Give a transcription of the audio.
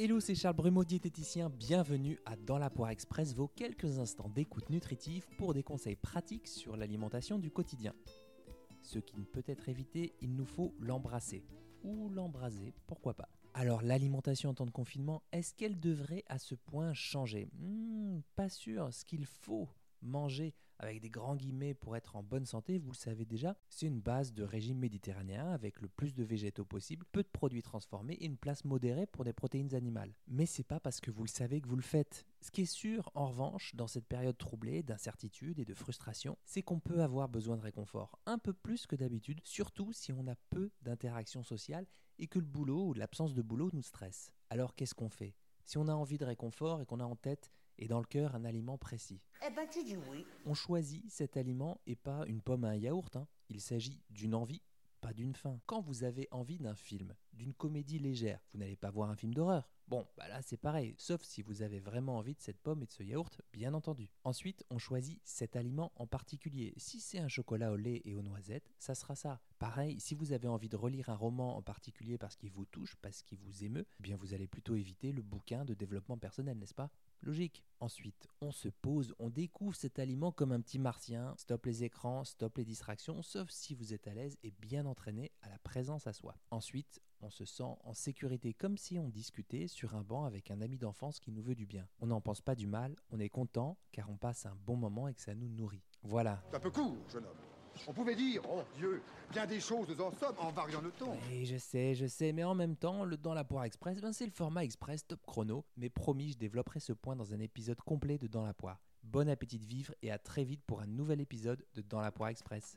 Hello, c'est Charles Brumeau, diététicien. Bienvenue à Dans la Poire Express, vos quelques instants d'écoute nutritive pour des conseils pratiques sur l'alimentation du quotidien. Ce qui ne peut être évité, il nous faut l'embrasser. Ou l'embraser, pourquoi pas. Alors, l'alimentation en temps de confinement, est-ce qu'elle devrait à ce point changer? Hmm, Pas sûr. Ce qu'il faut manger avec des grands guillemets pour être en bonne santé, vous le savez déjà, c'est une base de régime méditerranéen avec le plus de végétaux possible, peu de produits transformés et une place modérée pour des protéines animales. Mais c'est pas parce que vous le savez que vous le faites. Ce qui est sûr, en revanche, dans cette période troublée d'incertitude et de frustration, c'est qu'on peut avoir besoin de réconfort, un peu plus que d'habitude, surtout si on a peu d'interactions sociales et que le boulot ou l'absence de boulot nous stresse. Alors qu'est-ce qu'on fait? Si on a envie de réconfort et qu'on a en tête et dans le cœur un aliment précis. Eh ben tu dis oui. On choisit cet aliment et pas une pomme à un yaourt. hein. Il s'agit d'une envie, pas d'une faim. Quand vous avez envie d'un film, d'une comédie légère, vous n'allez pas voir un film d'horreur. Bon, bah là c'est pareil, sauf si vous avez vraiment envie de cette pomme et de ce yaourt, bien entendu. Ensuite, on choisit cet aliment en particulier. Si c'est un chocolat au lait et aux noisettes, ça sera ça. Pareil, si vous avez envie de relire un roman en particulier parce qu'il vous touche, parce qu'il vous émeut, eh bien vous allez plutôt éviter le bouquin de développement personnel, n'est-ce pas? Logique. Ensuite, on se pose, on découvre cet aliment comme un petit martien. Stop les écrans, stop les distractions, sauf si vous êtes à l'aise et bien entraîné à la présence à soi. Ensuite, on se sent en sécurité comme si on discutait sur un banc avec un ami d'enfance qui nous veut du bien. On n'en pense pas du mal, on est content car on passe un bon moment et que ça nous nourrit. Voilà. C'est un peu court, jeune homme. On pouvait dire, oh Dieu, bien des choses nous en sommes en variant le ton. Et je sais, je sais, mais en même temps, le Dans la Poire Express, ben c'est le format express top chrono, mais promis, je développerai ce point dans un épisode complet de Dans la Poire. Bon appétit de vivre et à très vite pour un nouvel épisode de Dans la Poire Express.